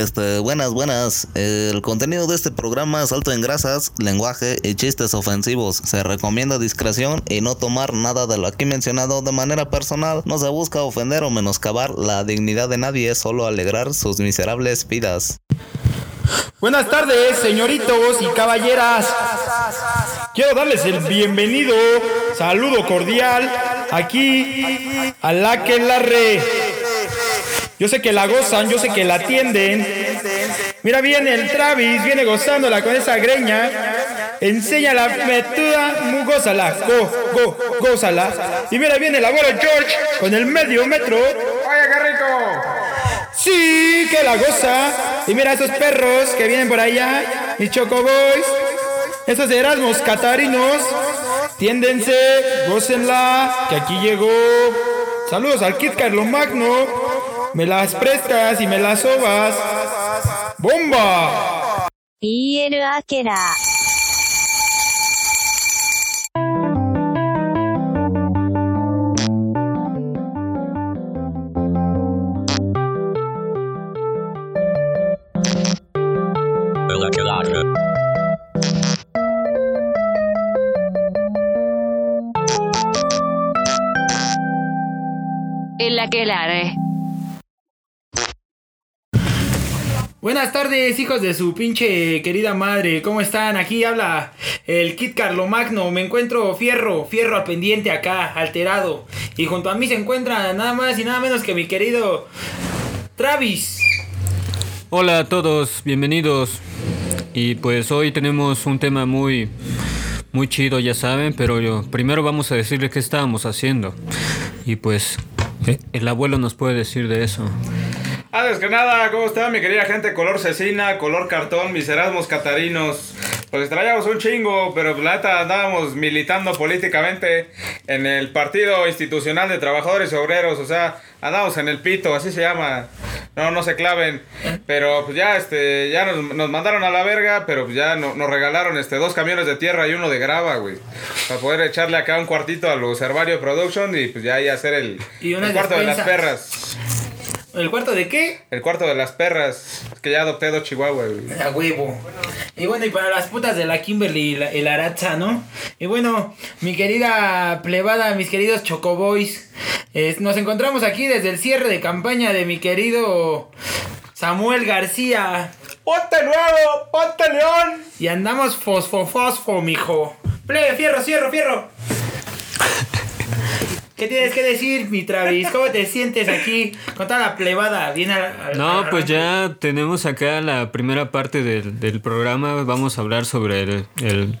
Este, buenas, buenas. El contenido de este programa es alto en grasas, lenguaje y chistes ofensivos. Se recomienda discreción y no tomar nada de lo aquí mencionado de manera personal. No se busca ofender o menoscabar la dignidad de nadie, solo alegrar sus miserables vidas. Buenas tardes, señoritos y caballeras. Quiero darles el bienvenido, saludo cordial, aquí a la que la re. Yo sé que la gozan, yo sé que la atienden. Mira, viene el Travis, viene gozándola con esa greña. Enseña la metuda, gózala, go, go, gózala. Y mira, viene el abuelo George con el medio metro. ¡Oye, qué rico! Sí, que la goza. Y mira esos perros que vienen por allá, mis chocoboys. Esos Erasmus catarinos. Tiéndense, gócenla, que aquí llegó. Saludos al Kit Carlo Magno. Me las prestas y me las sobas. ¡Bomba! Y el Akera. El aquelarre. Buenas tardes, hijos de su pinche querida madre. ¿Cómo están? Aquí habla el Kit Carlo Magno. Me encuentro fierro, fierro al pendiente acá, alterado. Y junto a mí se encuentra nada más y nada menos que mi querido Travis. Hola a todos, bienvenidos. Y pues hoy tenemos un tema muy muy chido, ya saben, pero yo primero vamos a decirles qué estábamos haciendo. Y pues eh, el abuelo nos puede decir de eso. Antes que nada, ¿cómo está mi querida gente? Color cecina, color cartón, mis Erasmus catarinos. Pues traíamos un chingo, pero la neta andábamos militando políticamente en el Partido Institucional de Trabajadores y Obreros, o sea, andamos en el pito, así se llama. No, no se claven. Pero pues ya este, ya nos, nos mandaron a la verga, pero pues ya no- nos regalaron este dos camiones de tierra y uno de grava, güey. Para poder echarle acá un cuartito a los Herbario Production y pues ya ahí hacer el, Y el cuarto de las despensa. perras. ¿El cuarto de qué? El cuarto de las perras. Es que ya adopté dos chihuahuas, güey. A huevo. Y bueno, y para las putas de la Kimberly y la, y la Aratza, ¿no? Y bueno, mi querida plebada, mis queridos chocoboys, es- nos encontramos aquí desde el cierre de campaña de mi querido Samuel García. ¡Ponte nuevo! ¡Ponte león! Y andamos fosfo fosfo, mijo. Plebe, fierro, fierro, fierro. ¿Qué tienes que decir, mi Travis? ¿Cómo te sientes aquí con toda la plebada? Bien al- al- No, al pues ya tenemos acá la primera parte del, del programa. Vamos a hablar sobre el, el-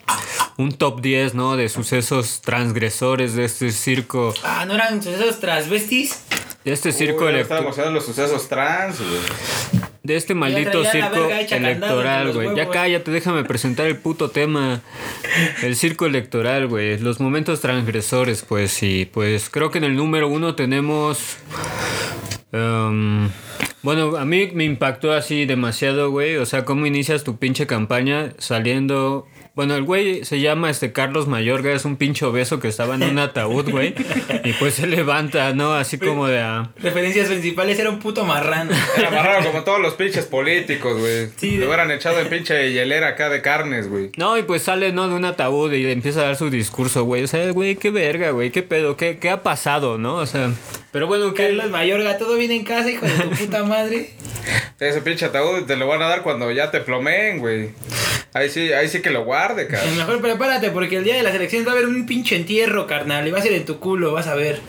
un top 10, ¿no? De sucesos transgresores de este circo, Ah, ¿no eran esos transvestis? de este circo Uy, ya electoral. Estábamos hablando de los sucesos trans, güey. De este maldito circo electoral, güey. Ya cállate, déjame presentar el puto tema. El circo electoral, güey. Los momentos transgresores, pues. Y pues creo que en el número uno tenemos. em, bueno, a mí me impactó así demasiado, güey. O sea, cómo inicias tu pinche campaña saliendo. Bueno, el güey se llama este Carlos Mayorga, es un pinche obeso que estaba en un ataúd, güey. Y pues se levanta, ¿no? Así como de. ah, Referencias principales era un puto marrano. Era amarrado como todos los pinches políticos, güey. Sí, Lo de- hubieran echado en pinche hielera acá de carnes, güey. No, y pues sale, ¿no? De un ataúd y empieza a dar su discurso, güey. O sea, güey, qué verga, güey, qué pedo, qué, qué ha pasado, ¿no? O sea, pero bueno, que Carlos Mayorga, ¿todo bien en casa, hijo de tu puta madre? Ese pinche ataúd te lo van a dar cuando ya te plomeen, güey. Ahí sí, ahí sí que lo guarde, Eh, cabrón. Mejor prepárate porque el día de las elecciones va a haber un pinche entierro, carnal. Y va a ser en tu culo, vas a ver.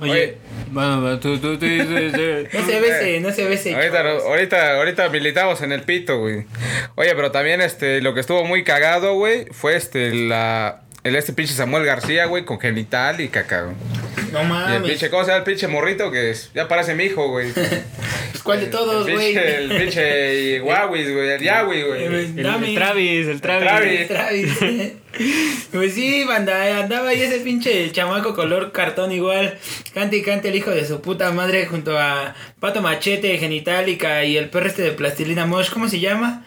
Oye, Oye. bueno, bueno, tú, tú, No se bese, no se bese. Ahorita, chavos. ahorita, ahorita militamos en el pito, güey. Oye, pero también este, lo que estuvo muy cagado, güey, fue este, la, el este pinche Samuel García, güey, con genital y cacao. No Y el mames. pinche, ¿cómo se llama el pinche morrito? Que es, ya parece mi hijo, güey. Pues, ¿Cuál de todos, el güey? pinche, el pinche Huawei, güey, el Yahweh, güey. Eh, el, Dame. el Travis, el Travis. Travis. Travis. Pues sí, banda, andaba ahí ese pinche chamaco color cartón igual. Cante y cante el hijo de su puta madre junto a Pato Machete, Genitalica y el perro este de Plastilina Mosh, ¿cómo se llama?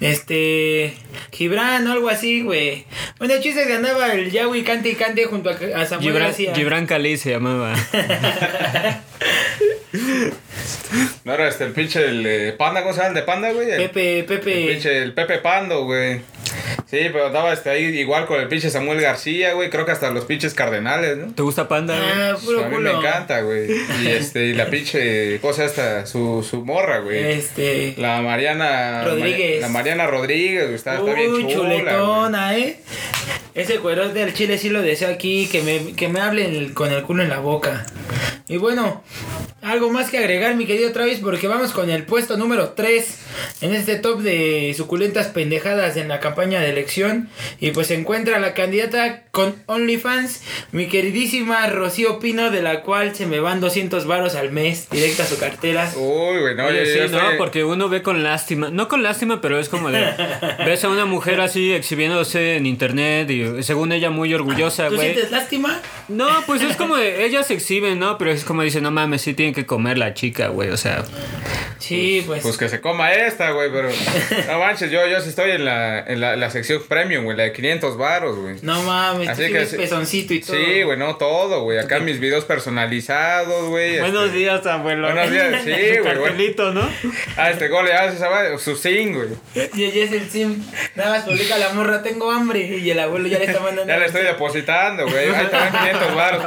Este. Gibran o algo así, güey. Bueno, el chiste es que andaba el Yawi cante y cante junto a, a Samuel Gibran, García. Gibran Cali se llamaba. No era este el pinche el eh, panda, ¿cómo se llama el de panda, güey? El, Pepe, el Pepe. pinche el Pepe Pando, güey. Sí, pero andaba este ahí igual con el pinche Samuel García, güey. Creo que hasta los pinches cardenales, ¿no? ¿Te gusta Panda? güey? Ah, Pues puro a mí culo. me encanta, güey. Y este, y la pinche cosa esta, su, su morra, güey. Este. La Mariana Rodríguez. La Mariana Rodríguez, güey, está, está bien chula. güey. chuletona, ¿eh? Ese cuero del chile sí lo deseo aquí, que me, que me hablen con el culo en la boca. Y bueno, algo más que agregar, mi querido Travis, porque vamos con el puesto número 3 en este top de suculentas pendejadas en la campaña de elección. Y pues se encuentra la candidata con OnlyFans, mi queridísima Rocío Pino, de la cual se me van 200 varos al mes directo a su cartera. Uy, güey, no, Oye, yo- sí, no, estoy- porque uno ve con lástima, no con lástima, pero es como de, ves a una mujer así exhibiéndose en internet y según ella muy orgullosa, ¿Tú güey. sientes lástima? No, pues es como de, ella se exhibe, ¿no? Pero es como dice, no mames, sí tiene que comer la chica, güey, o sea. Sí, pues. Pues que se coma esta, güey, pero... No manches, yo, yo sí estoy en la, en la, la sección premium, güey, la de 500 varos, güey. no mames, Así sí que sí- pezoncito y todo. Sí, güey, no todo, güey. Acá mis videos personalizados, güey. Buenos este- días, abuelo. Buenos días, sí, güey, cartelito, ¿no? Ah, este gol, ya se sabe, su zinc, güey. Y ella es el sim. Nada más publica la morra, tengo hambre. Y el abuelo ya le está mandando. Ya le estoy depositando, güey. Ahí te van 500 varos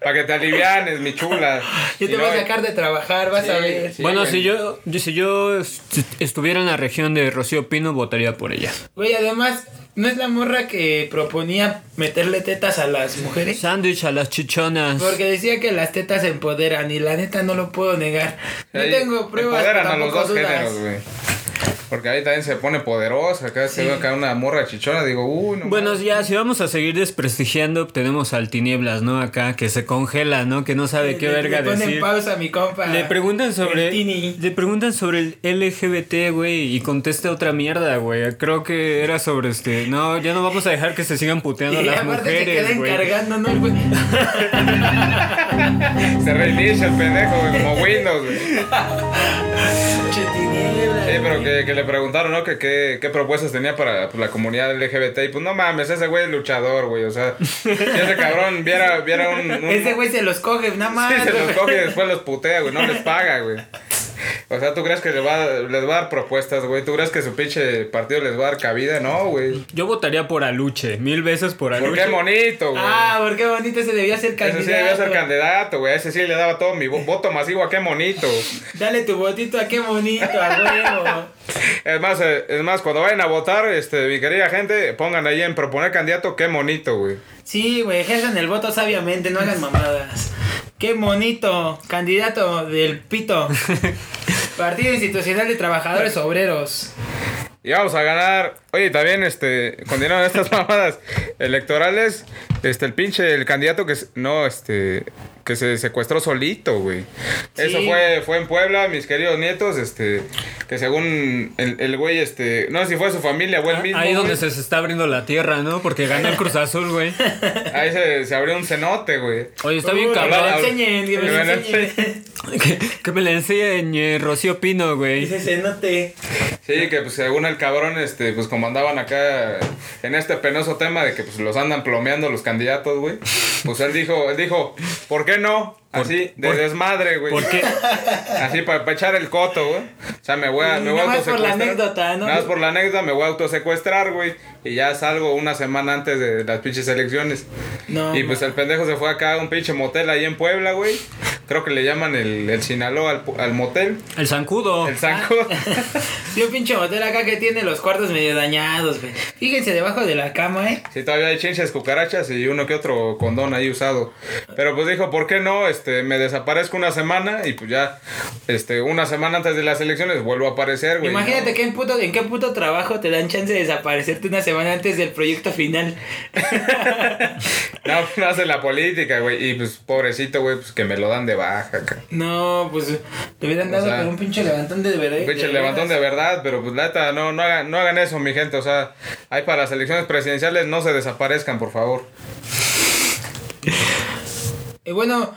para que te alivianes, mi chula. Yo te Y voy a sacar de trabajar, vas a ver. sí. bueno, güey. si yo, yo- si yo est- estuviera en la región de Rocío Pino, votaría por ella. Güey, además, ¿no es la morra que proponía meterle tetas a las mujeres? Sándwich a las chichonas. Porque decía que las tetas empoderan y la neta no lo puedo negar. No Ahí tengo pruebas, Empoderan a los dos dudas. géneros, güey. Porque ahí también se pone poderosa. Acá se ve acá una morra chichona. Digo, uy, no Bueno, ya, si vamos a seguir desprestigiando, tenemos al Tinieblas, ¿no? Acá, que se congela, ¿no? Que no sabe qué Le- verga le ponen decir. pausa mi compa. Le preguntan sobre el Tini. le preguntan sobre el LGBT, güey, y contesta otra mierda, güey. Creo que era sobre este, no, ya no vamos a dejar que se sigan puteando Y las aparte se mujeres, güey. encargando, ¿no? güey? Se reinicia el pendejo, güey, como Windows, güey. Sí, pero que, que le preguntaron, ¿no? Que qué, qué propuestas tenía para la comunidad LGBT. Y pues no mames, ese güey es luchador, güey. O sea, si ese cabrón viera, viera un. un- Ese güey se los coge, nada más. Sí, se los coge y después los putea, güey. No les paga, güey. O sea, ¿tú crees que les va, a- les va a dar propuestas, güey? ¿Tú crees que su pinche partido les va a dar cabida? No, güey. Yo votaría por Aluche, mil veces por Aluche. ¿Por qué bonito, güey? Ah, por qué bonito se debía ser Ese candidato. sí debía ser candidato, güey. Ese sí le daba todo mi vo- voto masivo a qué bonito. Dale tu botito a qué bonito, a huevo. Es más, eh, es más, cuando vayan a votar, este, mi querida gente, pongan ahí en proponer candidato, qué bonito, güey. Sí, güey, ejerzan el voto sabiamente, no hagan mamadas. Qué bonito, candidato del pito. Partido Institucional de Trabajadores Obreros. Y vamos a ganar. Oye, también, este, continuando estas mamadas electorales, este, el pinche, el candidato que, s- no, este, que se secuestró solito, güey. Eso fue, fue en Puebla, mis queridos nietos, este, que según el, el güey, este, no sé si fue su familia o él mismo. Ahí donde güey, se, se está abriendo la tierra, ¿no? Porque ganó el Cruz Azul, güey. Ahí se, se abrió un cenote, güey. Oye, está bien cabrón. Que me Habla- lo enseñen, que me lo que me lo enseñen. Que, que me la enseñe eh, Rocío Pino, güey. Dice cenote. Sí, que pues según el cabrón, este, pues como andaban acá en este penoso tema de que pues los andan plomeando los candidatos, güey. Pues él dijo, él dijo, ¿por qué no? Así, de por- desmadre, güey. ¿Por qué? Así para echar el coto, güey. O sea, me voy a, me voy a nada más por la anécdota, ¿no? Nada más por la anécdota me voy a autosecuestrar, güey. Y ya salgo una semana antes de las pinches elecciones. No. y pues el pendejo se fue acá a un pinche motel ahí en Puebla, güey. Creo que le llaman el, el Sinaloa al, al motel. El zancudo. El zancudo. Sí, un pinche motel acá que tiene los cuartos medio dañados, güey. Fíjense debajo de la cama, ¿eh? Sí, todavía hay chinches, cucarachas y uno que otro condón ahí usado. Pero pues dijo, ¿por qué no? Este, me desaparezco una semana y pues ya, este, una semana antes de las elecciones vuelvo a aparecer, güey. Imagínate ¿no? que en, puto, en qué puto trabajo te dan chance de desaparecerte una semana antes del proyecto final. No, no hace la política, güey. Y pues, pobrecito, güey, pues que me lo dan de baja, acá. no, pues te hubieran O dado sea, con un pinche levantón de verdad. Un pinche levantón de verdad, pero pues neta, no, no, hagan, no hagan eso, mi gente. O sea, ahí para las elecciones presidenciales no se desaparezcan, por favor. Y bueno,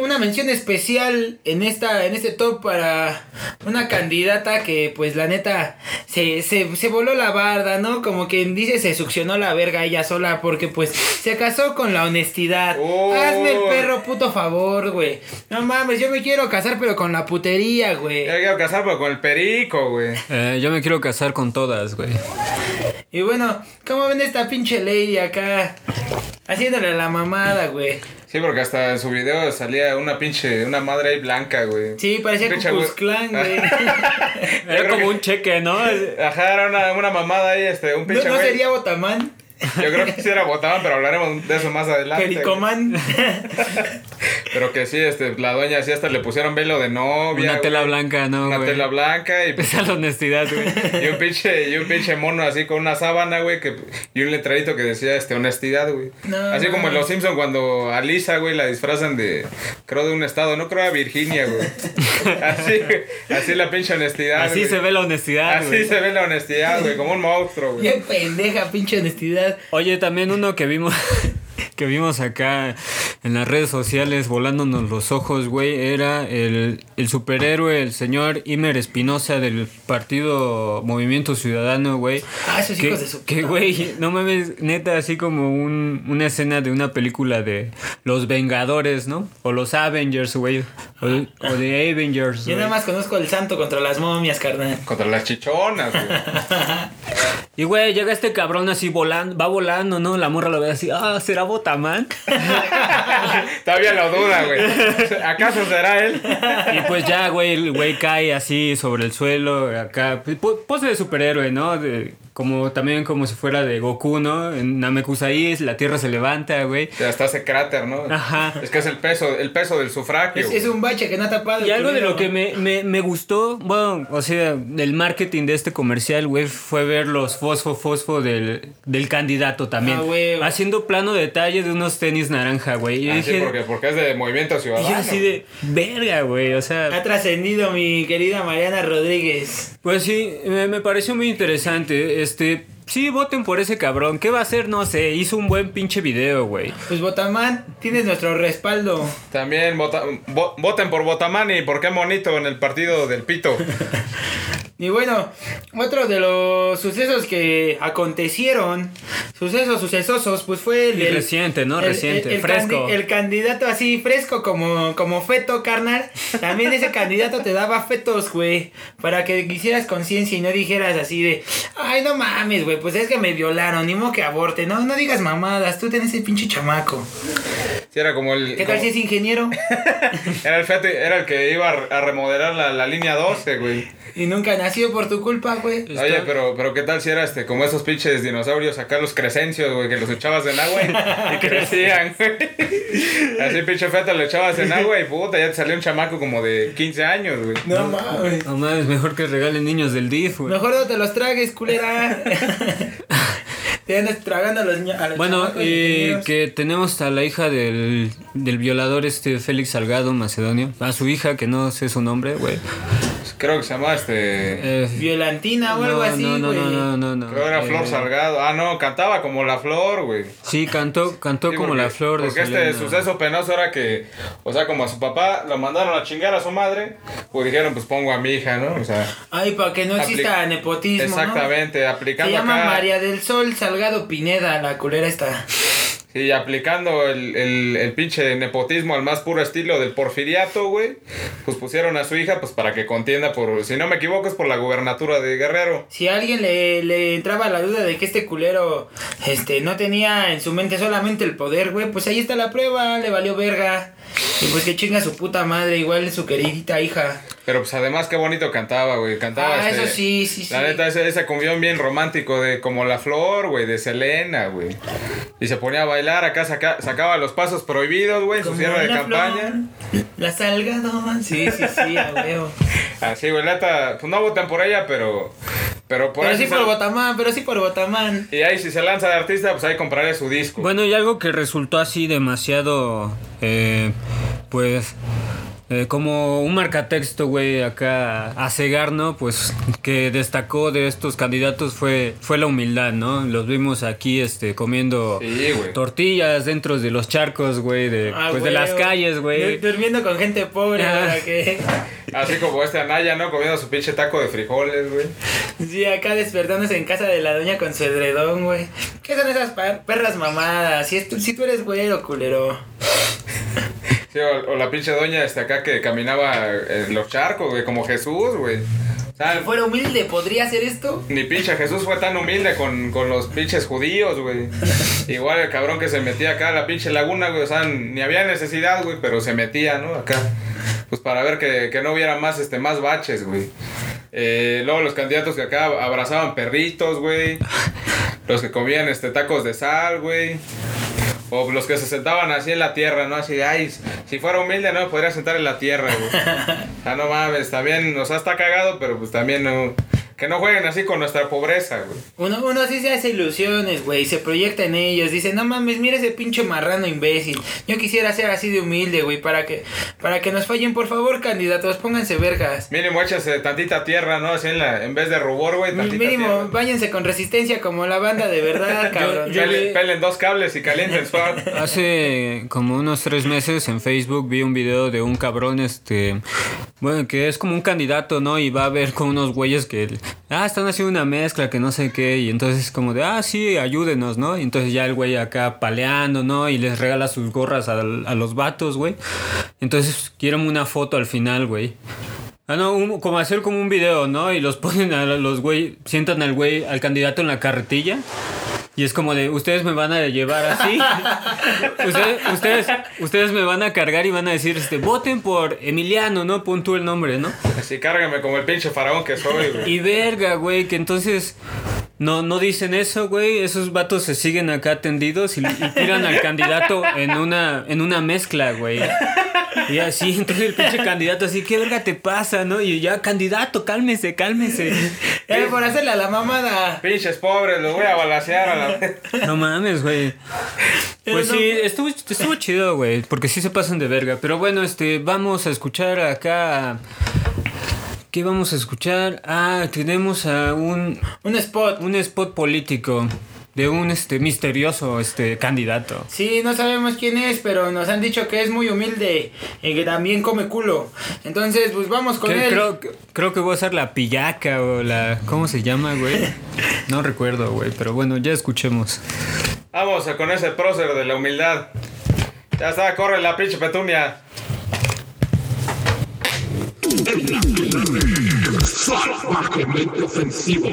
una mención especial en esta en este top para una candidata que pues la neta se, se, se voló la barda, ¿no? Como quien dice se succionó la verga ella sola porque pues se casó con la honestidad. Oh. Hazme el perro puto favor, güey. No mames, yo me quiero casar pero con la putería, güey. Yo quiero casar pero con el perico, güey. Eh, yo me quiero casar con todas, güey. Y bueno, ¿cómo ven esta pinche lady acá? Haciéndole la mamada, güey. Sí, porque hasta en su video salía una pinche, una madre ahí blanca, güey. Sí, parecía Ku Klux güey. Era como un cheque, ¿no? Ajá, era una, una mamada ahí, este, un ¿No, pinche no güey. sería Botamán? Yo creo que sí era botaban, pero hablaremos de eso más adelante. güey. Pericomán. Pero que sí, este, la dueña sí hasta le pusieron velo de novia. Una güey. tela blanca, ¿no, Una güey? tela blanca y, Esa es la honestidad, güey. y un pinche, y un pinche mono así con una sábana, güey, que, y un letrerito que decía, este, honestidad, güey. No, así como en. Los Simpson cuando a Lisa, güey, la disfrazan de, creo de un estado, no creo a Virginia, güey. Así, así la pinche honestidad, Así güey. se ve la honestidad, Así güey. se ve la honestidad, güey, como un monstruo, güey. Qué pendeja, pinche honestidad. Oye, también uno que vimos que vimos acá en las redes sociales volándonos los ojos, güey, era el, el superhéroe, el señor Imer Espinosa del partido Movimiento Ciudadano, güey. Ah, esos Que, hijos de su que, güey, no mames, neta, así como un, una escena de una película de Los Vengadores, ¿no? O los Avengers, güey. O, o de Avengers, Yo nada más conozco el santo contra las momias, carnal. Contra las chichonas, güey. Y, güey, llega este cabrón así volando, va volando, ¿no? La morra lo ve así, ah, ¿será Botamán? Todavía lo duda, güey. ¿Acaso será él? Y pues ya, güey, el güey cae así sobre el suelo, acá, po- pose de superhéroe, ¿no? De- como también como si fuera de Goku, ¿no? En Namekusai la tierra se levanta, güey. Está ese cráter, ¿no? Ajá. Es que es el peso, el peso del sufragio. Es, es un bache que no ha tapado. Y algo de lo que me, me, me gustó, bueno, o sea, del marketing de este comercial, güey, fue ver los fosfo fosfo del, del candidato también. Ah, güey. Haciendo plano detalle de unos tenis naranja, güey. Y yo Ah, sí, dije, porque, porque es de Movimiento y Ciudadano. yo así de, verga, güey, o sea... Ha trascendido mi querida Mariana Rodríguez. Pues sí, me, me pareció muy interesante. Este, sí, voten por ese cabrón. ¿Qué va a hacer? No sé. Hizo un buen pinche video, güey. Pues Botamán, tienes nuestro respaldo. También vota- vo- voten por Botamani, porque monito en el partido del Pito. Y bueno, otro de los sucesos que acontecieron, sucesos sucesosos, pues fue el Y reciente, ¿no? el- Reciente, el- el fresco. candi- el candidato así fresco como, como feto, carnal. También ese candidato te daba fetos, güey. Para que hicieras conciencia y no dijeras así de, ay, no mames, güey, pues es que me violaron, ni modo que aborte. No, no digas mamadas, tú tenés ese pinche chamaco. Sí, era como el. ¿Qué tal como- si es ingeniero? era el fete- era el que iba a, a remodelar la, la línea 12, güey. Y nunca nació por tu culpa, güey. Oye, pero, pero qué tal si era este, como esos pinches dinosaurios acá los crecencios, güey, que los echabas en agua y, y crecían, güey. Así pinche feta lo echabas en agua y puta, ya te salió un chamaco como de 15 años, güey. No mames. No mames, mejor que regalen niños del DIF, güey. Mejor no te los tragues, culera. te andas tragando a los, a los Bueno, y que tenemos a la hija del, del violador este Félix Salgado Macedonio. A su hija, que no sé su nombre, güey. Creo que se llamaba este. Eh, Violantina o algo no, así, no, no, güey. no, no, no, no. Creo que era Flor Eh, Salgado. Ah, no, cantaba como la flor, güey. Sí, cantó, cantó Sí, como porque- la flor de Porque este Selena. suceso penoso era que, o sea, como a su papá lo mandaron a chingar a su madre, pues dijeron, pues pongo a mi hija, ¿no? O sea, Ay, para que no exista nepotismo, ¿no? exactamente, Se aplicando llama acá. María del Sol Salgado Pineda, la culera esta. Sí, aplicando el, el, el pinche nepotismo al más puro estilo del porfiriato, güey. Pues pusieron a su hija, pues para que contienda por, si no me equivoco, es por la gubernatura de Guerrero. Si a alguien le, le entraba la duda de que este culero este, no tenía en su mente solamente el poder, güey, pues ahí está la prueba, le valió verga. Y pues que chinga su puta madre, igual su queridita hija. Pero pues además qué bonito cantaba, güey. Cantaba Ah, este- eso sí, sí, sí. La neta, ese, ese cumbión bien romántico de como la flor, güey, de Selena, güey. Y se ponía a bailar, acá saca- sacaba los pasos prohibidos, güey, en su cierre de campaña. flor, la Salgado. Sí, sí, sí, a huevo. Así, güey, neta, pues no voten por ella, pero. Pero por Pero ahí sí por Botamán, pero sí por Botamán. Y ahí si se lanza de artista, pues ahí compraré su disco. Bueno, y algo que resultó así demasiado, eh, pues, eh, como un marcatexto, güey, acá a cegar, ¿no? Pues que destacó de estos candidatos fue, fue la humildad, ¿no? Los vimos aquí este, comiendo Sí, tortillas dentro de los charcos, güey, de, Ah, pues de las calles, güey. dur- Durmiendo con gente pobre, Ah. para que. Así como este Anaya, ¿no? Comiendo su pinche taco de frijoles, güey. Sí, acá despertándose en casa de la doña con su edredón, güey. ¿Qué son esas perras mamadas? Si, es tú, si tú eres güero, culero. Sí, o, o la pinche doña este acá que caminaba en los charcos, güey, como Jesús, güey. O sea, Si fuera humilde, ¿podría hacer esto? ni pinche Jesús fue tan humilde con, con los pinches judíos, güey. Igual el cabrón que se metía acá a la pinche laguna, güey. O sea, ni había necesidad, güey, pero se metía, ¿no? Acá. Pues para ver que, que no hubiera más, este, más baches, güey. Eh, luego los candidatos que acá abrazaban perritos, güey. Los que comían, este, tacos de sal, güey. O los que se sentaban así en la tierra, ¿no? Así de, ay, si fuera humilde no me podría sentar en la tierra, güey. O sea, no mames, también, o sea, está cagado, pero pues también no... Que no jueguen así con nuestra pobreza, güey. Uno, uno sí se hace ilusiones, güey, se proyecta en ellos, dice, no mames, mira ese pinche marrano imbécil. Yo quisiera ser así de humilde, güey, para que, para que nos fallen, por favor, candidatos, pónganse vergas. Mínimo échase tantita tierra, ¿no? Así en, la, en vez de rubor, güey, Mínimo, tierra. váyanse con resistencia como la banda de verdad, cabrón. yo Pelen, le- pelen dos cables y calienten suave. Hace como unos tres meses en Facebook vi un video de un cabrón, este, bueno, que es como un candidato, ¿no? Y va a ver con unos güeyes que, ah, están haciendo una mezcla, que no sé qué, y entonces como de, ah, sí, ayúdenos, ¿no? Y entonces ya el güey acá paleando, ¿no? Y les regala sus gorras a, los vatos, güey. Entonces quieren una foto al final, güey. Ah, no, un- como hacer como un video, ¿no? Y los ponen a los güey, sientan al güey, al candidato en la carretilla. Y es como de, ustedes me van a llevar así. ustedes, ustedes, ustedes me van a cargar y van a decir, este, voten por Emiliano, ¿no? Pon tú el nombre, ¿no? Así cárgame como el pinche faraón que soy, güey. Y verga, güey, que entonces no, no dicen eso, güey. Esos vatos se siguen acá tendidos y, y tiran al candidato en una, en una mezcla, güey. Y así, entonces el pinche candidato así, ¿qué verga te pasa, no? Y ya, candidato, cálmese, cálmese. Eh, por hacerle a la mamada. Pinches pobres, los voy a balasear a la vez. No mames, güey. Pues sí, estuvo, estuvo chido, güey, porque sí se pasan de verga. Pero bueno, este, vamos a escuchar acá. ¿Qué vamos a escuchar? Ah, tenemos a un, Un spot. un spot político de un este misterioso este candidato. Sí, no sabemos quién es, pero nos han dicho que es muy humilde y que también come culo. Entonces, pues vamos con Que- él. creo, creo que voy a ser la pillaca o la. ¿Cómo se llama, güey? No recuerdo, güey, pero bueno, ya escuchemos. Vamos a con ese prócer de la humildad. Ya está, corre la pinche petunia. ofensivo.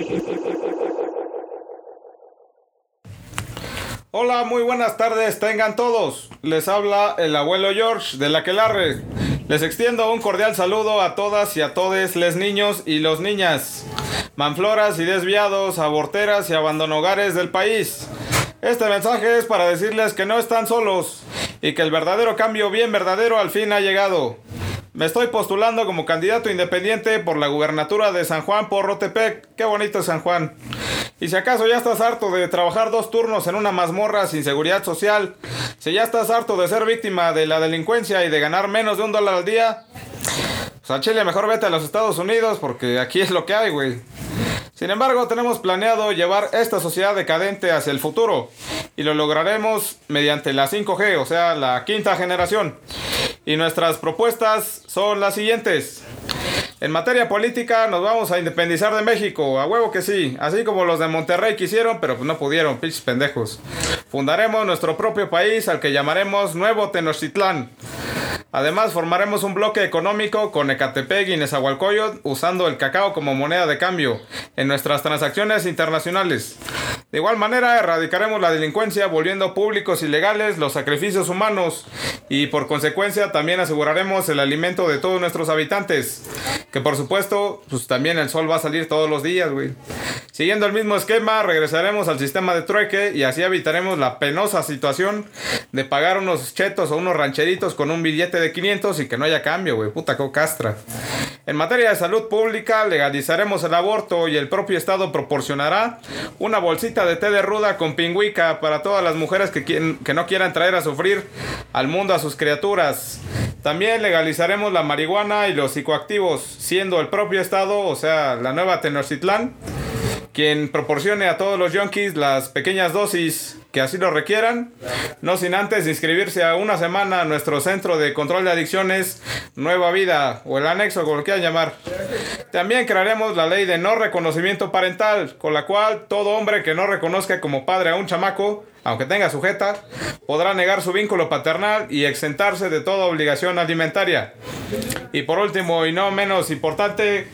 Hola, muy buenas tardes, tengan todos. Les habla el abuelo George de la Quelarre. Les extiendo un cordial saludo a todas y a todes, les niños y los niñas, manfloras y desviados, aborteras y abandonogares del país. Este mensaje es para decirles que no están solos y que el verdadero cambio bien verdadero al fin ha llegado. Me estoy postulando como candidato independiente por la gubernatura de San Juan por Rotepec. Qué bonito San Juan. Y si acaso ya estás harto de trabajar dos turnos en una mazmorra sin seguridad social, si ya estás harto de ser víctima de la delincuencia y de ganar menos de un dólar al día, pues a Chile mejor vete a los Estados Unidos porque aquí es lo que hay, güey. Sin embargo, tenemos planeado llevar esta sociedad decadente hacia el futuro y lo lograremos mediante la 5G, o sea, la quinta generación. Y nuestras propuestas son las siguientes. En materia política nos vamos a independizar de México, a huevo que sí, así como los de Monterrey quisieron, pero pues no pudieron, pinches pendejos. Fundaremos nuestro propio país al que llamaremos Nuevo Tenochtitlán. Además, formaremos un bloque económico con Ecatepec y Nezahualcóyotl usando el cacao como moneda de cambio en nuestras transacciones internacionales. De igual manera, erradicaremos la delincuencia volviendo públicos y legales los sacrificios humanos y por consecuencia también aseguraremos el alimento de todos nuestros habitantes. Que por supuesto, pues también el sol va a salir todos los días, güey. Siguiendo el mismo esquema, regresaremos al sistema de trueque y así evitaremos la penosa situación de pagar unos chetos o unos rancheritos con un billete de 500 y que no haya cambio, güey. Puta, que castra. En materia de salud pública, legalizaremos el aborto y el propio Estado proporcionará una bolsita de té de ruda con pingüica para todas las mujeres que, quien- que no quieran traer a sufrir al mundo a sus criaturas. También legalizaremos la marihuana y los psicoactivos, siendo el propio estado, o sea, la nueva Tenochtitlán, quien proporcione a todos los yonkis las pequeñas dosis que así lo requieran, no sin antes inscribirse a una semana a nuestro centro de control de adicciones Nueva Vida o el anexo, como lo quieran llamar. También crearemos la ley de no reconocimiento parental, con la cual todo hombre que no reconozca como padre a un chamaco, aunque tenga sujeta, podrá negar su vínculo paternal y exentarse de toda obligación alimentaria. Y por último, y no menos importante,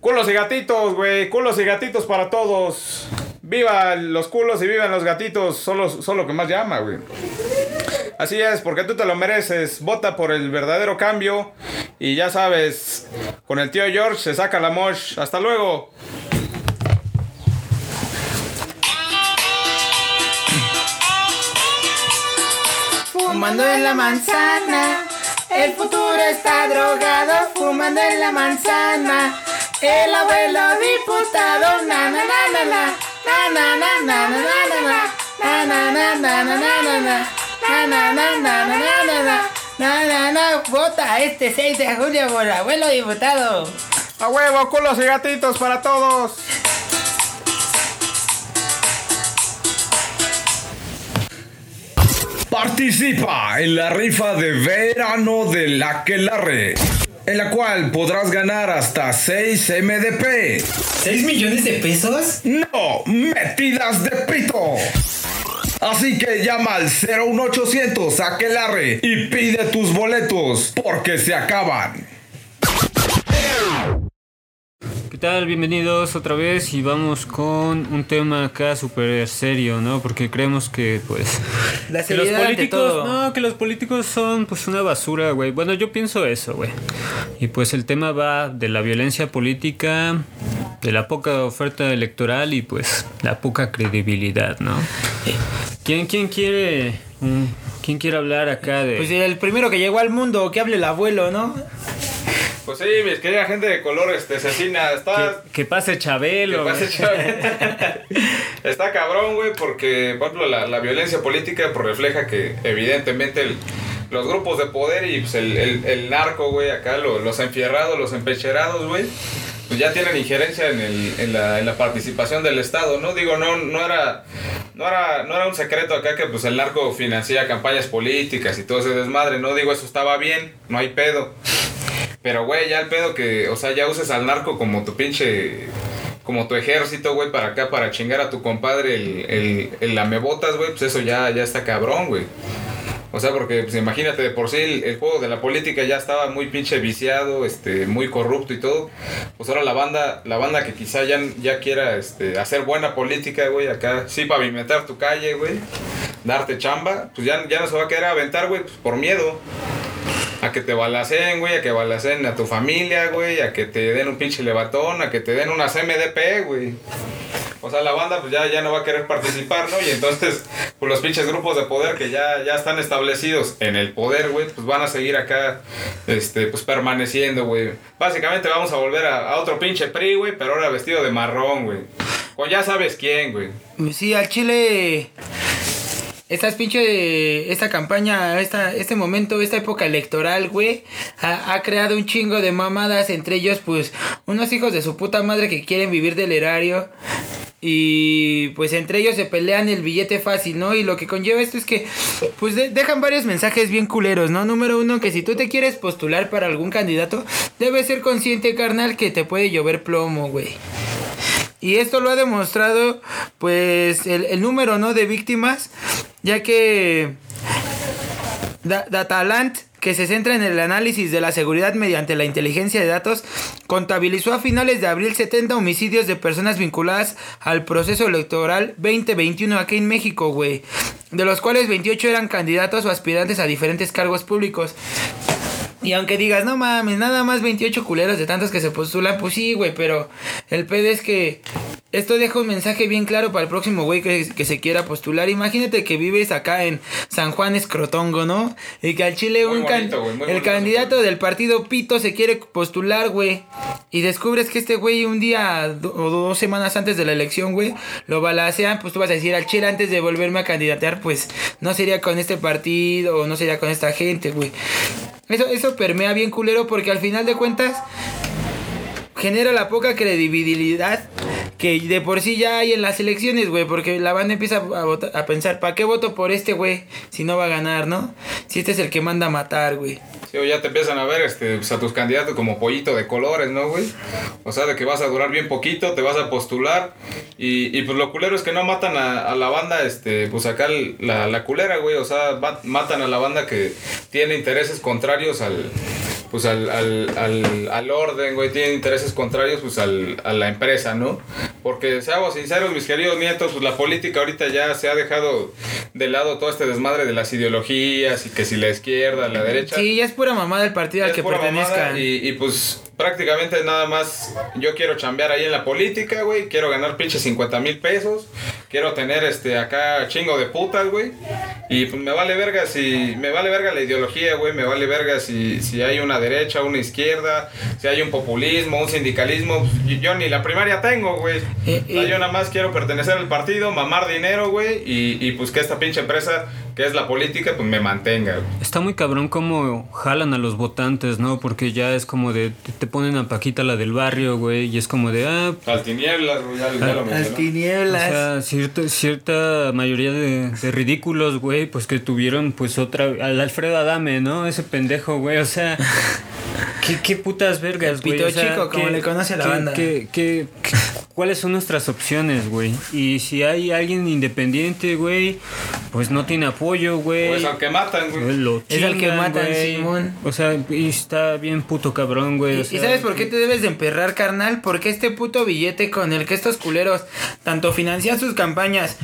culos y gatitos, güey, culos y gatitos para todos. Viva los culos y vivan los gatitos, son, los- son lo que más llama, güey. Así es, porque tú te lo mereces. Vota por el verdadero cambio. Y ya sabes, con el tío George se saca la mosh. Hasta luego. Fumando en la manzana, el futuro está drogado. Fumando en la manzana, el abuelo diputado. Na na na na na, Vota este 6 de julio por abuelo diputado. A huevo, culos y gatitos para todos. Participa en la rifa de verano de la Quelarre en la cual podrás ganar hasta 6 MDP. ¿6 millones de pesos? No, metidas de pito. Así que llama al 01800 Aquelarre y pide tus boletos porque se acaban. Tal? Bienvenidos otra vez y vamos con un tema acá súper serio, ¿no? Porque creemos que, pues... La Que los políticos, no, que los políticos son pues una basura, güey. Bueno, yo pienso eso, güey. Y pues el tema va de la violencia política, de la poca oferta electoral y pues la poca credibilidad, ¿no? ¿Quién, quién quiere mm, quién quiere hablar acá de Pues el primero que llegó al mundo, que hable el abuelo, ¿no? Pues sí, mis querida gente de color, este, cecina, está... que, que pase Chabelo? Que pase? Chávez. Está cabrón, güey, porque, por ejemplo, la, la violencia política pues, refleja que, evidentemente, el- los grupos de poder y pues, el, el- el narco, güey, acá, lo- los enfierrados, los empecherados, güey, pues ya tienen injerencia en, el- en la, en la participación del Estado, ¿no? Digo, no, no era... No era, no era un secreto acá que pues el narco financia campañas políticas y todo ese desmadre, no digo eso estaba bien, no hay pedo. Pero, güey, ya el pedo que, o sea, ya uses al narco como tu pinche. Como tu ejército, güey, para acá, para chingar a tu compadre el, el, el lamebotas, güey, pues eso ya, ya está cabrón, güey. O sea, porque, pues imagínate, de por sí el, juego de la política ya estaba muy pinche viciado, este, muy corrupto y todo. Pues ahora la banda, la banda que quizá ya, ya quiera, este, hacer buena política, güey, acá, sí, pavimentar tu calle, güey, darte chamba, pues ya, ya no se va a querer aventar, güey, pues por miedo. A que te balacen, güey, a que balacen a tu familia, güey, a que te den un pinche levatón, a que te den una CMDP, güey. O sea, la banda pues ya, ya no va a querer participar, ¿no? Y entonces, pues los pinches grupos de poder que ya, ya están establecidos en el poder, güey, pues van a seguir acá, este, pues permaneciendo, güey. Básicamente vamos a volver a, a otro pinche PRI, güey, pero ahora vestido de marrón, güey. Con ya sabes quién, güey. Sí, al Chile. Estas pinche. Esta campaña, esta, este momento, esta época electoral, güey. Ha, ha creado un chingo de mamadas. Entre ellos, pues. Unos hijos de su puta madre que quieren vivir del erario. Y pues entre ellos se pelean el billete fácil, ¿no? Y lo que conlleva esto es que, pues de- dejan varios mensajes bien culeros, ¿no? Número uno, que si tú te quieres postular para algún candidato, debes ser consciente, carnal, que te puede llover plomo, güey. Y esto lo ha demostrado, pues, el, el número, ¿no? De víctimas, ya que Da- Dataland, que se centra en el análisis de la seguridad mediante la inteligencia de datos, contabilizó a finales de abril 70 homicidios de personas vinculadas al proceso electoral 2021 aquí en México, güey. De los cuales 28 eran candidatos o aspirantes a diferentes cargos públicos. Y aunque digas, no mames, nada más 28 culeros de tantos que se postulan, pues sí, güey, pero el pedo es que esto deja un mensaje bien claro para el próximo güey que, que se quiera postular. Imagínate que vives acá en San Juan Escrotongo, ¿no? Y que al Chile Muy un bonito, el candidato del partido Pito se quiere postular, güey. Y descubres que este güey un día do- o dos semanas antes de la elección, güey, lo balacean, pues tú vas a decir al Chile antes de volverme a candidatear, pues no sería con este partido o no sería con esta gente, güey. Eso, eso permea bien culero porque al final de cuentas genera la poca credibilidad que de por sí ya hay en las elecciones, güey, porque la banda empieza a, a pensar, ¿para qué voto por este, güey? Si no va a ganar, ¿no? Si este es el que manda a matar, güey. Sí, o ya te empiezan a ver este, pues, a tus candidatos como pollito de colores, ¿no, güey? O sea, de que vas a durar bien poquito, te vas a postular. Y, y pues lo culero es que no matan a, a la banda, este, pues acá la, la culera, güey. O sea, matan a la banda que tiene intereses contrarios al. Pues al, al, al, al orden, güey, tiene intereses contrarios pues al, a la empresa, ¿no? Porque seamos sinceros, mis queridos nietos, pues la política ahorita ya se ha dejado de lado todo este desmadre de las ideologías y que si la izquierda, la derecha. Sí, ya es pura mamada el partido al que pertenezca. Y, y pues prácticamente nada más yo quiero chambear ahí en la política, güey. Quiero ganar pinche 50 mil pesos. Quiero tener este acá chingo de putas, güey. Y pues me vale verga si. Me vale verga la ideología, güey. Me vale verga si, si hay una derecha, una izquierda. Si hay un populismo, un sindicalismo. Yo, yo ni la primaria tengo, güey. Eh, O sea, eh. yo nada más quiero pertenecer al partido, mamar dinero, güey. Y, y pues que esta pinche empresa, que es la política, pues me mantenga, güey. Está muy cabrón cómo jalan a los votantes, ¿no? Porque ya es como de, te, ponen a Paquita la del barrio, güey, y es como de, ah, Al tinieblas, güey. Ya, ya lo Las mencionó. o tinieblas. sea, cierta, cierta mayoría de, de ridículos, güey, pues que tuvieron pues otra, al Alfredo Adame, ¿no? Ese pendejo, güey, o sea, ¿qué, qué putas vergas, güey? pito O sea, chico, como ¿qué- le conoce a la qué- banda. qué- qué- qué- ¿Cuáles son nuestras opciones, güey? Y si hay alguien independiente, güey, pues no tiene apoyo, güey. Pues al que matan, güey. Lo Es al que matan, güey. Simón. O sea, y está bien puto cabrón, güey. ¿Y, o y sea, sabes por qué te debes de emperrar, carnal? Porque este puto billete con el que estos culeros tanto financian sus campañas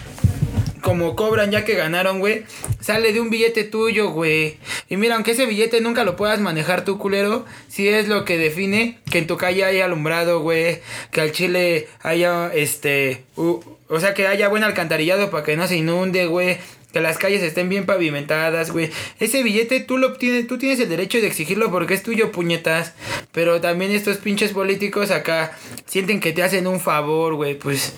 como cobran ya que ganaron, güey, sale de un billete tuyo, güey. Y mira, aunque ese billete nunca lo puedas manejar tú, culero, si es lo que define que en tu calle haya alumbrado, güey, que al chile haya, este, o sea, que haya buen alcantarillado para que no se inunde, güey. Que las calles estén bien pavimentadas, güey. Ese billete tú lo tienes, tú tienes el derecho de exigirlo porque es tuyo, puñetas. Pero también estos pinches políticos acá sienten que te hacen un favor, güey. Pues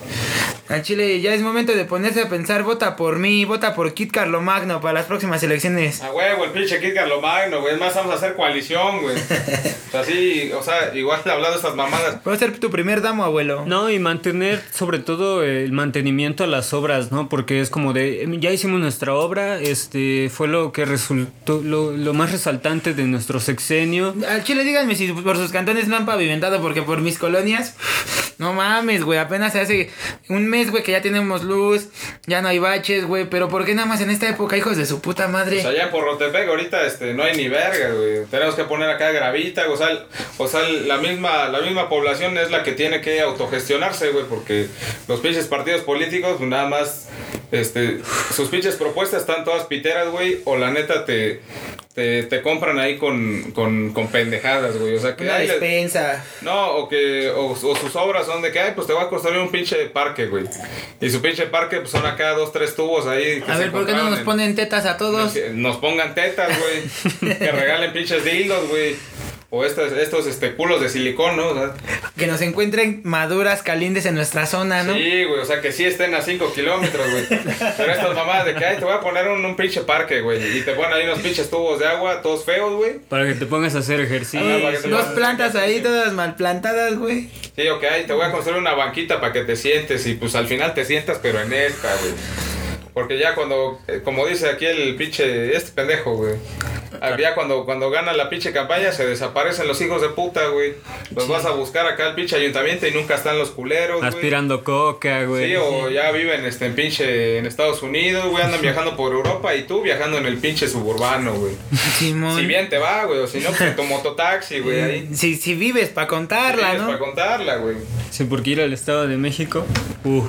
al Chile ya es momento de ponerse a pensar, vota por mí, vota por Kit Carlomagno para las próximas elecciones. A huevo, el pinche Kid Carlomagno, güey. Es más, vamos a hacer coalición, güey. O sea, sí, o sea, igual hablando de estas mamadas. Puedo ser tu primer damo, abuelo. No, y mantener sobre todo el mantenimiento a las obras, ¿no? Porque es como de, ya hicimos nuestra obra, este fue lo que resultó, lo, lo más resaltante de nuestro sexenio. Al Chile díganme si por sus cantones no han pavimentado porque por mis colonias, no mames, güey, apenas hace un mes, que ya tenemos luz, ya no hay baches, güey, pero ¿por qué nada más en esta época, hijos de su puta madre? O sea, allá en Porrotepec ahorita este, no hay ni verga, güey. Tenemos que poner acá gravita, o sea, o sea, la misma, la misma población es la que tiene que autogestionarse, güey, porque los pinches partidos políticos, pues nada más, este, sus pinches propuestas están todas piteras, güey, o la neta te, te, te compran ahí con, con, con pendejadas, güey. O sea, que Una ay, le- despensa. No, o que o, o sus obras son de que, ay, pues te va a construir un pinche parque, güey. Y su pinche parque, pues son acá dos, tres tubos ahí. que A ver, ¿por qué no nos en- ponen tetas a todos? que nos pongan tetas, güey. que regalen pinches dildos, güey. O estos, estos este, culos de silicón, ¿no? O sea, Que nos encuentren maduras calientes en nuestra zona, ¿no? Sí, güey, o sea, que sí estén a 5 kilómetros, güey. Pero estas mamadas de que, ay, te voy a poner un, un pinche parque, güey. Y te ponen ahí unos pinches tubos de agua, todos feos, güey. Para que te pongas a hacer ejercicio. Ah, te Dos plantas ahí todas mal plantadas, güey. Sí, ok, ay, te voy a construir una banquita para que te sientes. Y pues al final te sientas, pero en esta, güey. Porque ya cuando, eh, como dice aquí el pinche, este pendejo, güey. Ya cuando, cuando gana la pinche campaña se desaparecen los hijos de puta, güey. Los vas a buscar acá al pinche ayuntamiento y nunca están los culeros, güey. Aspirando coca, güey. Sí, o ya viven este, en pinche en Estados Unidos, güey, andan viajando por Europa y tú viajando en el pinche suburbano, güey. Simón. Si bien te va, güey, o si no, pues tu mototaxi, güey, ahí. Si, si vives para contarla, Tienes ¿no? Para contarla, güey. Sí, porque ir al Estado de México. Uh,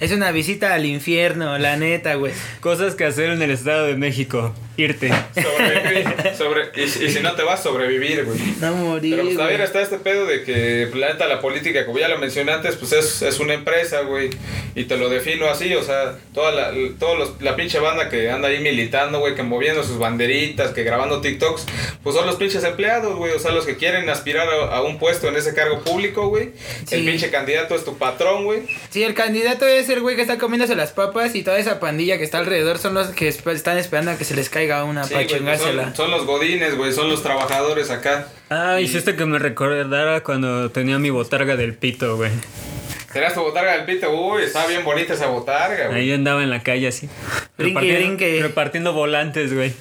Es una visita al infierno, la neta, güey. cosas que hacer en el Estado de México. Irte. Sobrevivir, sobre, y, y si no te vas, sobrevivir, güey. No morir. Pero pues también está este pedo de que pues, la neta la política, como ya lo mencioné antes, pues es, es una empresa, güey. Y te lo defino así, o sea, toda la, todos los, la pinche banda que anda ahí militando, güey, que moviendo sus banderitas, que grabando TikToks, pues son los pinches empleados, güey. O sea, los que quieren aspirar a, a un puesto en ese cargo público, güey. Sí. El pinche candidato es tu patrón, güey. Sí, el candidato es el güey que está comiéndose las papas y toda esa pandilla que está alrededor son los que están esperando a que se les caiga traiga una Sí, para güey, pues chingársela. son, son los godines, güey, son los trabajadores acá. Ah, hiciste que me recordara cuando tenía mi botarga del pito, güey. Tenías tu botarga del pito, uy, está bien bonita esa botarga, güey. Ahí andaba en la calle así. Brinque, repartiendo- brinque. Repartiendo volantes, güey.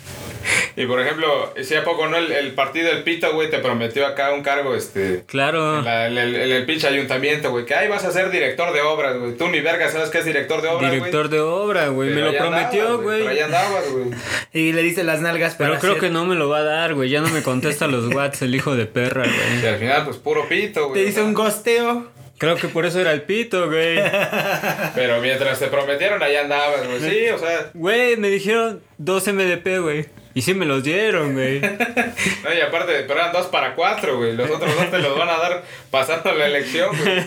Y por ejemplo, si a poco no el, el partido del pito, güey, te prometió acá un cargo, este... Claro. En, la- en el, en el pinche ayuntamiento, güey, que ahí vas a ser director de obras, güey. Tú ni verga sabes qué es director de obras, güey. Director de obra, güey. Me lo prometió, güey. andabas, güey. Y le diste las nalgas para Pero creo hacer- que no me lo va a dar, güey. Ya no me contesta los whats el hijo de perra, Y güey. al final, pues puro pito, güey. Te hizo un gosteo. Creo que por eso era el pito, güey. Pero mientras te prometieron, ahí andabas, güey. Sí, o sea... Güey, me dijeron 2 MDP, güey. Y sí me los dieron, güey. No, y aparte, pero eran dos para cuatro, güey. Los otros dos te los van a dar pasando la elección, güey.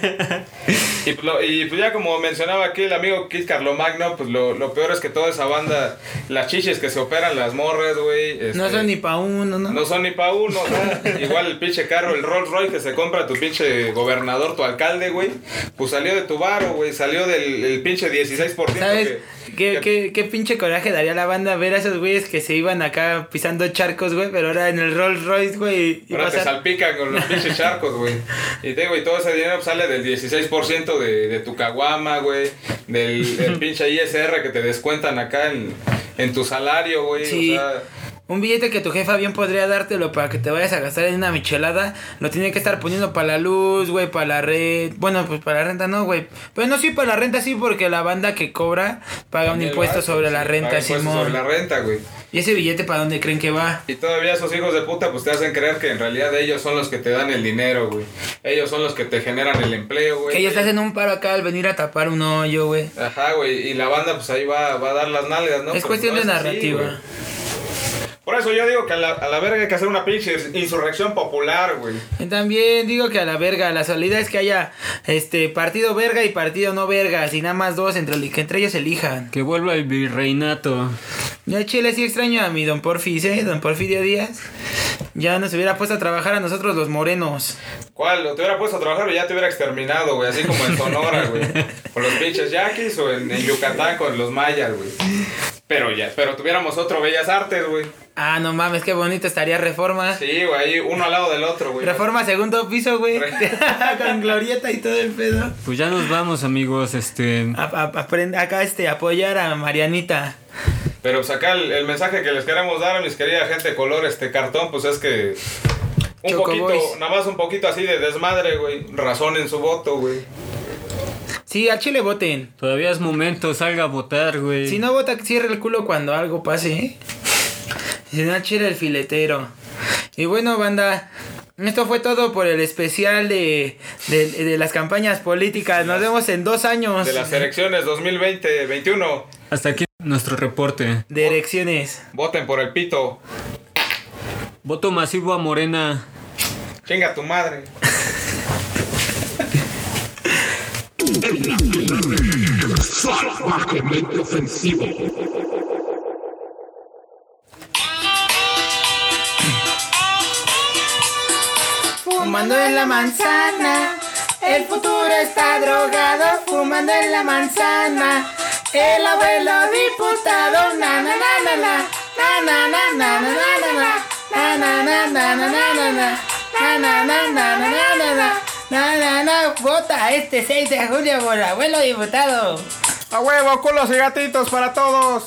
Y, pues lo- y pues ya como mencionaba aquí el amigo Kit Carlomagno, pues lo, lo peor es que toda esa banda, las chiches que se operan, las morras, güey. No este, son ni pa' uno, ¿no? No son ni pa' uno, o sea, igual el pinche carro, el Rolls Royce que se compra tu pinche gobernador, tu alcalde, güey, pues salió de tu varo, güey, salió del el pinche 16%. ¿Sabes que- qué, qué, qué pinche coraje daría la banda ver a esos güeyes que se iban acá pisando charcos, güey, pero ahora en el Rolls Royce, güey, y Ahora te pasar- salpican con los pinches charcos, güey. Y te digo, y todo ese dinero sale del 16% de, de tu caguama, güey. Del, del pinche ISR que te descuentan acá en, en tu salario, güey. Sí. O sea, Un billete que tu jefa bien podría dártelo para que te vayas a gastar en una michelada, lo tiene que estar poniendo para la luz, güey, para la red. Bueno, pues para la renta no, güey. Pero no, sí, para la renta sí, porque la banda que cobra paga un impuesto sobre sí, la renta, Simón. Sobre la renta, güey. ¿Y ese billete para dónde creen que va? Y todavía esos hijos de puta pues te hacen creer que en realidad ellos son los que te dan el dinero, güey. Ellos son los que te generan el empleo, güey. Que ellos te hacen un paro acá al venir a tapar un hoyo, güey. Ajá, güey. Y la banda pues ahí va, va a dar las nalgas, ¿no? es Pero cuestión no de así, narrativa. Por eso yo digo que a la, a la verga hay que hacer una pinche insurrección popular, güey. Y también digo que a la verga, la salida es que haya este partido verga y partido no verga, y nada más dos entre, que entre ellos elijan. Que vuelva el virreinato. Yo a Chile sí extraño a mi don Porfis, ¿eh? Don Porfirio Díaz. Ya nos hubiera puesto a trabajar a nosotros los morenos. ¿Cuál? Te hubiera puesto a trabajar o ya te hubiera exterminado, güey. Así como en Sonora, güey. Con los pinches yaquis o en, en Yucatán con los mayas, güey. Pero ya, pero tuviéramos otro Bellas Artes, güey. Ah, no mames, qué bonito estaría Reforma. Sí, güey, ahí uno al lado del otro, güey. Reforma segundo piso, güey. Con glorieta y todo el pedo. Pues ya nos vamos, amigos. Este. A- a- aprend- acá este, apoyar a Marianita. Pero pues acá el, el mensaje que les queremos dar a mis querida gente color, este cartón, pues es que. Un Choco poquito, Boys. nada más un poquito así de desmadre, güey. Razón en su voto, güey. Sí, al Chile voten. Todavía es momento, salga a votar, güey. Si no vota, cierre el culo cuando algo pase, ¿eh? Si no, chile el filetero. Y bueno, banda, esto fue todo por el especial de, de, de las campañas políticas. Nos vemos en dos años De las elecciones 2020-21. Hasta aquí nuestro reporte. de elecciones. Voten por el pito. Voto masivo a Morena. Chinga tu madre. Ofensivo. Fumando en la manzana, el futuro está drogado. Fumando en la manzana, el abuelo diputado. Na na na na na, na na na na na na na na na na na na na na na na na na na na na na vota este 6 de julio por abuelo diputado. A huevo, culos y gatitos para todos.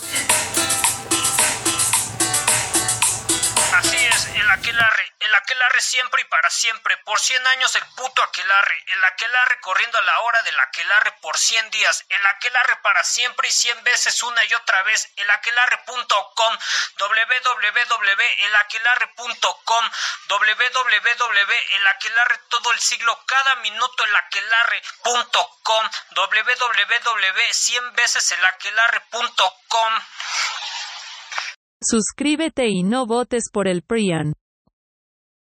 El aquelarre siempre y para siempre, por 100 años el puto aquelarre, el aquelarre corriendo a la hora del aquelarre por 100 días, el aquelarre para siempre y 100 veces una y otra vez, el aquelarre.com, www.elaquelarre.com, www.elaquelarre todo el siglo, cada minuto el aquelarre.com, www.100 veces el aquelarre.com. Suscríbete y no votes por el PRIAN.